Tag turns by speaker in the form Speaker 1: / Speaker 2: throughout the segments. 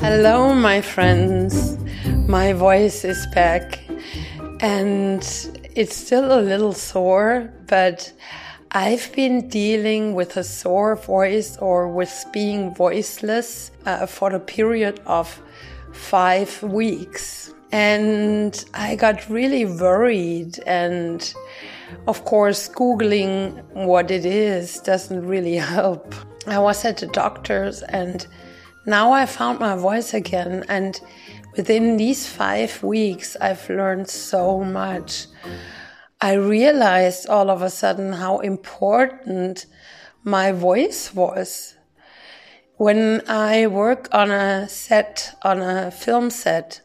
Speaker 1: Hello, my friends. My voice is back and it's still a little sore, but I've been dealing with a sore voice or with being voiceless uh, for a period of five weeks. And I got really worried and of course, Googling what it is doesn't really help. I was at the doctor's and now I found my voice again. And within these five weeks, I've learned so much. I realized all of a sudden how important my voice was. When I work on a set, on a film set,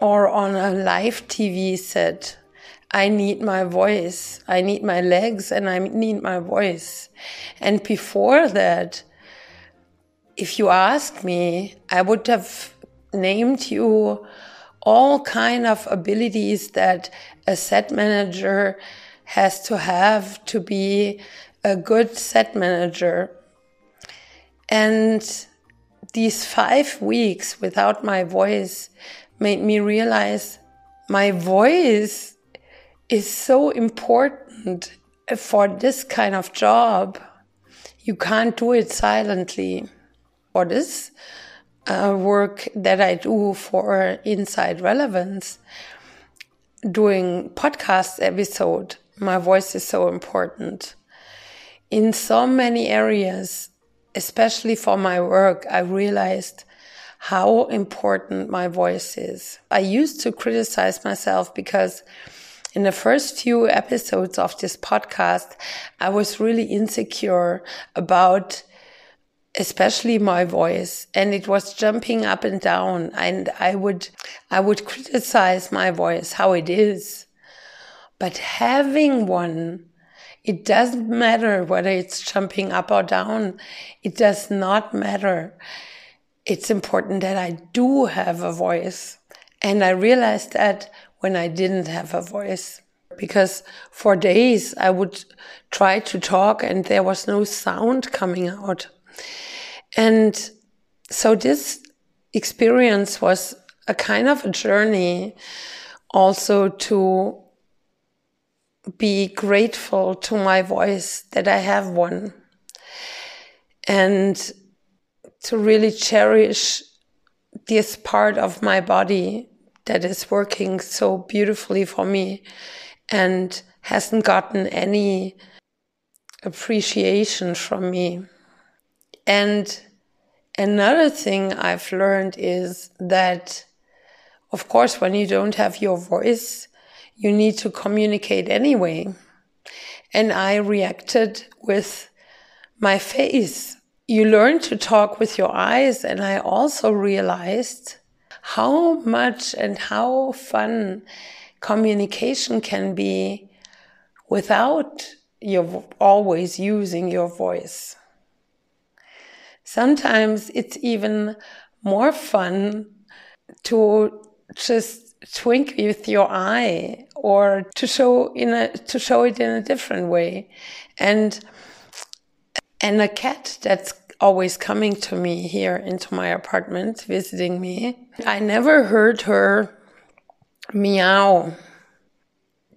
Speaker 1: or on a live TV set, I need my voice. I need my legs and I need my voice. And before that, if you ask me, I would have named you all kind of abilities that a set manager has to have to be a good set manager. And these five weeks without my voice made me realize my voice is so important for this kind of job. You can't do it silently. For this uh, work that I do for Insight Relevance, doing podcast episode, my voice is so important. In so many areas, especially for my work, I realized how important my voice is. I used to criticize myself because in the first few episodes of this podcast, I was really insecure about especially my voice and it was jumping up and down and I would, I would criticize my voice, how it is. But having one, it doesn't matter whether it's jumping up or down. It does not matter. It's important that I do have a voice. And I realized that when I didn't have a voice. Because for days I would try to talk and there was no sound coming out. And so this experience was a kind of a journey also to be grateful to my voice that I have one and to really cherish this part of my body that is working so beautifully for me and hasn't gotten any appreciation from me. And another thing I've learned is that, of course, when you don't have your voice, you need to communicate anyway. And I reacted with my face. You learn to talk with your eyes. And I also realized how much and how fun communication can be without you always using your voice. Sometimes it's even more fun to just twink with your eye or to show in a to show it in a different way and and a cat that's always coming to me here into my apartment, visiting me. I never heard her meow.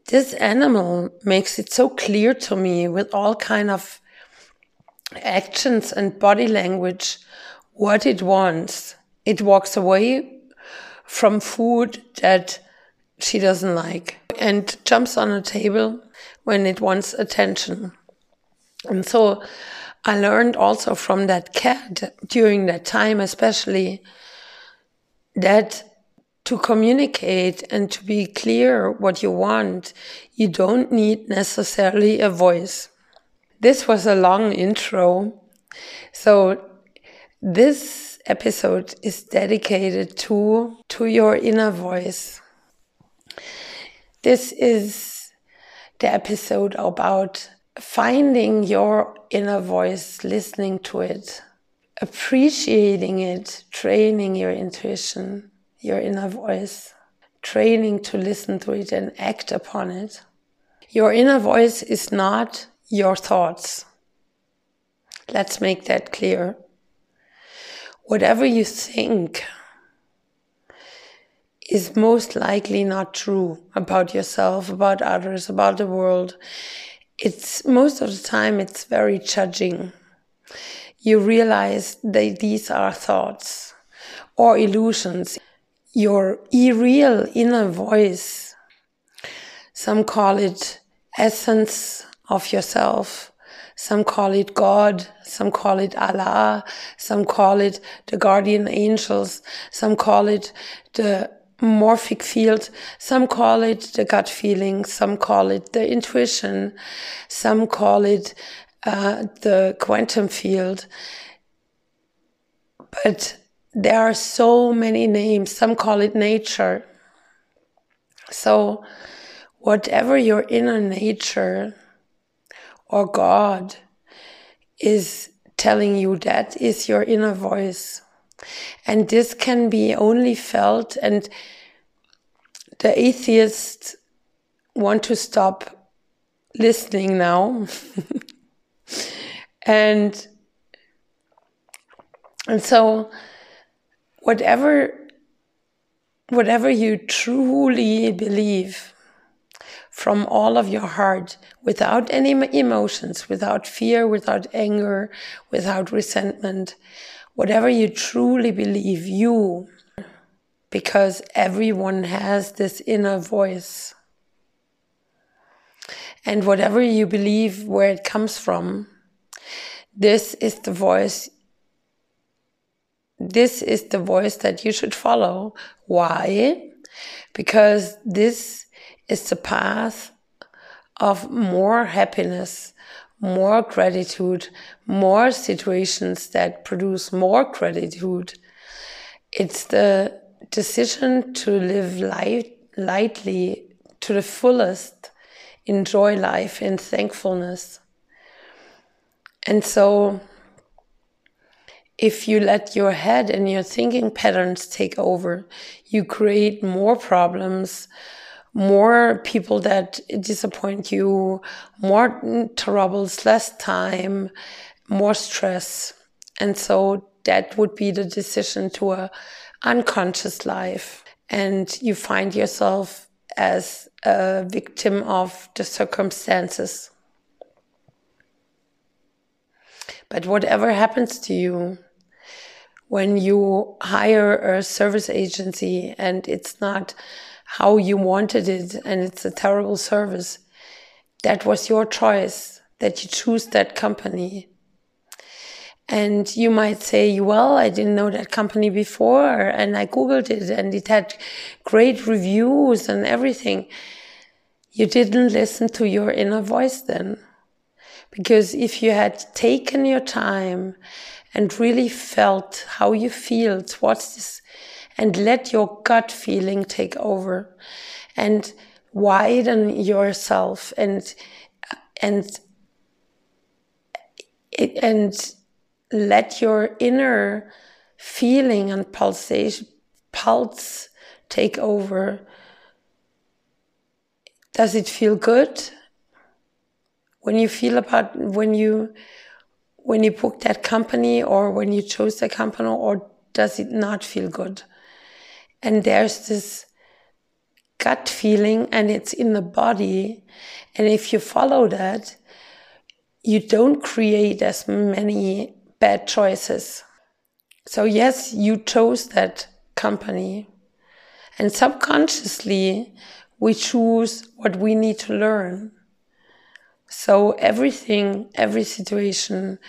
Speaker 1: This animal makes it so clear to me with all kind of actions and body language what it wants. It walks away from food that she doesn't like and jumps on a table when it wants attention. And so I learned also from that cat during that time, especially that to communicate and to be clear what you want, you don't need necessarily a voice. This was a long intro. So this episode is dedicated to, to your inner voice. This is the episode about finding your inner voice, listening to it, appreciating it, training your intuition, your inner voice, training to listen to it and act upon it. Your inner voice is not your thoughts. Let's make that clear. Whatever you think is most likely not true about yourself, about others, about the world. It's most of the time it's very judging. You realize that these are thoughts or illusions. Your real inner voice. Some call it essence of yourself. Some call it God. Some call it Allah. Some call it the guardian angels. Some call it the morphic field. Some call it the gut feeling. Some call it the intuition. Some call it uh, the quantum field. But there are so many names. Some call it nature. So, whatever your inner nature or God is telling you, that is your inner voice. And this can be only felt, and the atheists want to stop listening now. and and so whatever whatever you truly believe from all of your heart without any emotions, without fear, without anger, without resentment, whatever you truly believe, you, because everyone has this inner voice. And whatever you believe where it comes from, this is the voice. This is the voice that you should follow. Why? Because this is the path of more happiness, more gratitude, more situations that produce more gratitude. It's the decision to live light, lightly to the fullest, enjoy life in thankfulness. And so, if you let your head and your thinking patterns take over, you create more problems, more people that disappoint you, more troubles, less time, more stress. And so that would be the decision to a unconscious life. And you find yourself as a victim of the circumstances. But whatever happens to you, when you hire a service agency and it's not how you wanted it and it's a terrible service. That was your choice that you choose that company. And you might say, well, I didn't know that company before and I Googled it and it had great reviews and everything. You didn't listen to your inner voice then. Because if you had taken your time and really felt how you feel towards this and let your gut feeling take over and widen yourself and and and let your inner feeling and pulsation pulse take over. Does it feel good? When you feel about when you when you book that company or when you chose the company or does it not feel good and there's this gut feeling and it's in the body. And if you follow that, you don't create as many bad choices. So yes, you chose that company and subconsciously we choose what we need to learn. So everything, every situation,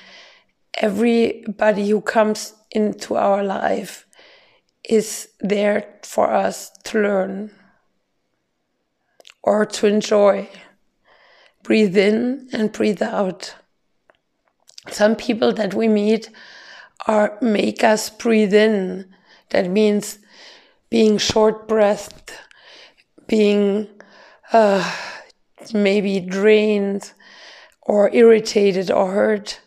Speaker 1: everybody who comes into our life is there for us to learn or to enjoy. Breathe in and breathe out. Some people that we meet are make us breathe in. That means being short breathed, being uh, maybe drained or irritated or hurt.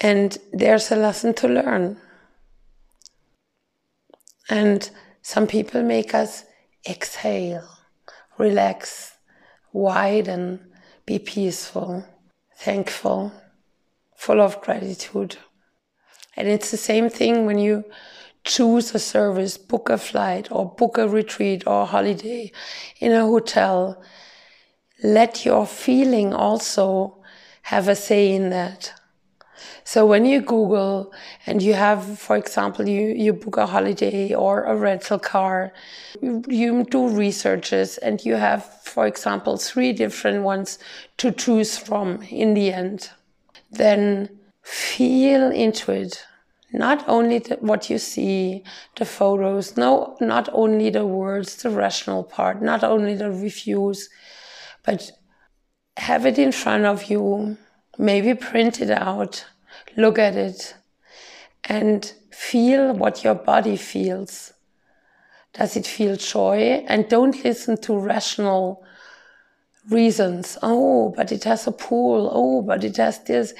Speaker 1: And there's a lesson to learn. And some people make us exhale, relax, widen, be peaceful, thankful, full of gratitude. And it's the same thing when you choose a service, book a flight or book a retreat or a holiday in a hotel. Let your feeling also have a say in that. So when you Google and you have, for example, you, you book a holiday or a rental car, you do researches and you have, for example, three different ones to choose from in the end, then feel into it. Not only the, what you see, the photos, no, not only the words, the rational part, not only the reviews, but have it in front of you, maybe print it out look at it and feel what your body feels. Does it feel joy? And don't listen to rational reasons. Oh, but it has a pool. Oh, but it has this.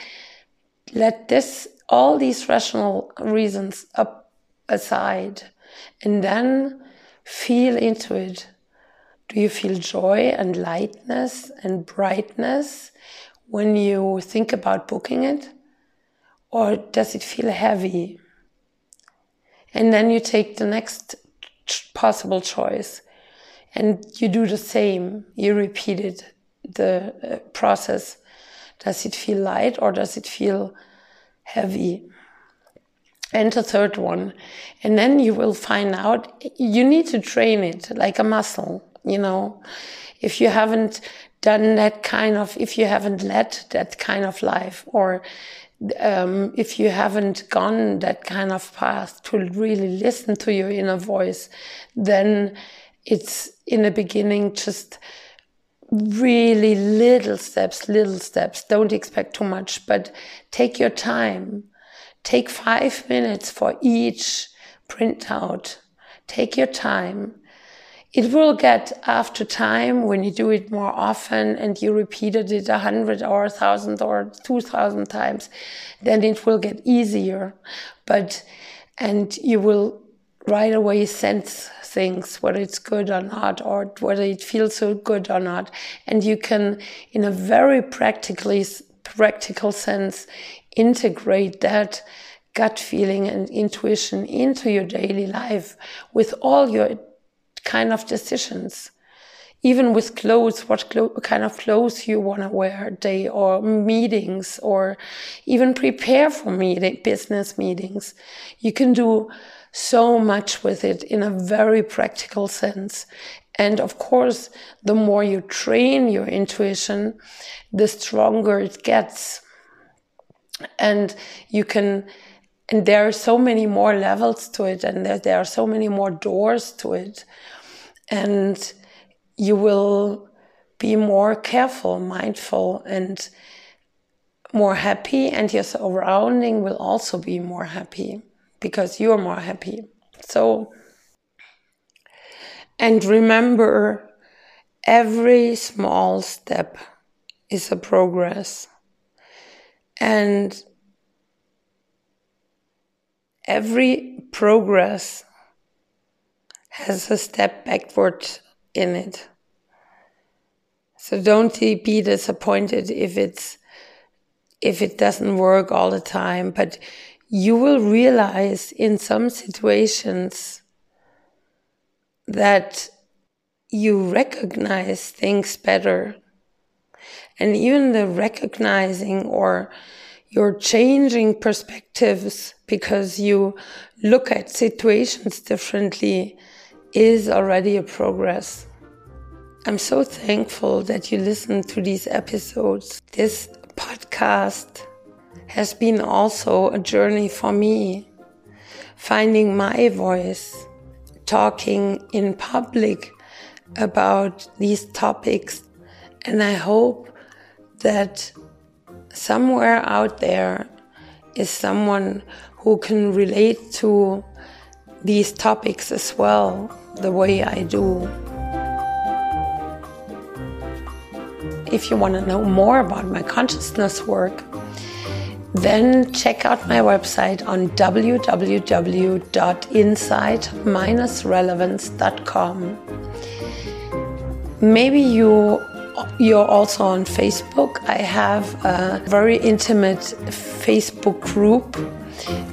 Speaker 1: Let this, all these rational reasons up aside and then feel into it. Do you feel joy and lightness and brightness when you think about booking it? Or does it feel heavy? And then you take the next possible choice and you do the same. You repeat it, the uh, process. Does it feel light or does it feel heavy? And the third one. And then you will find out you need to train it like a muscle, you know. If you haven't done that kind of, if you haven't led that kind of life or um, if you haven't gone that kind of path to really listen to your inner voice, then it's in the beginning just really little steps, little steps. Don't expect too much, but take your time. Take five minutes for each printout. Take your time it will get after time when you do it more often and you repeated it a hundred or a thousand or two thousand times, then it will get easier. But, and you will right away sense things, whether it's good or not, or whether it feels so good or not. And you can, in a very practically, practical sense, integrate that gut feeling and intuition into your daily life with all your kind of decisions. Even with clothes, what clo kind of clothes you want to wear day or meetings or even prepare for meeting, business meetings. You can do so much with it in a very practical sense. And of course, the more you train your intuition, the stronger it gets. And you can, and there are so many more levels to it, and there, there are so many more doors to it and you will be more careful, mindful, and more happy, and your surrounding will also be more happy because you're more happy. So, and remember, every small step is a progress, and every progress has a step backward in it. So don't be disappointed if it's if it doesn't work all the time, but you will realize in some situations that you recognize things better. And even the recognizing or you're changing perspectives because you look at situations differently is already a progress. I'm so thankful that you listen to these episodes. This podcast has been also a journey for me, finding my voice, talking in public about these topics. And I hope that somewhere out there is someone who can relate to these topics as well the way I do. If you want to know more about my consciousness work, then check out my website on www.insight-relevance.com. Maybe you you're also on Facebook. I have a very intimate Facebook group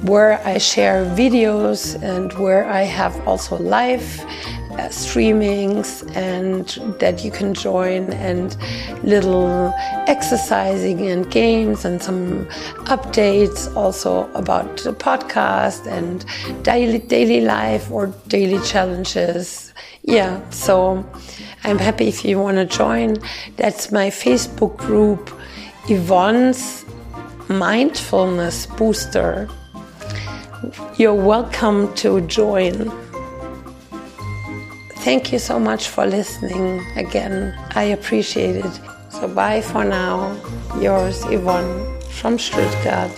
Speaker 1: where I share videos and where I have also live uh, streamings and that you can join and little exercising and games and some updates also about the podcast and daily daily life or daily challenges yeah so i'm happy if you want to join that's my facebook group yvonne's mindfulness booster you're welcome to join. Thank you so much for listening again. I appreciate it. So, bye for now. Yours, Yvonne from Stuttgart.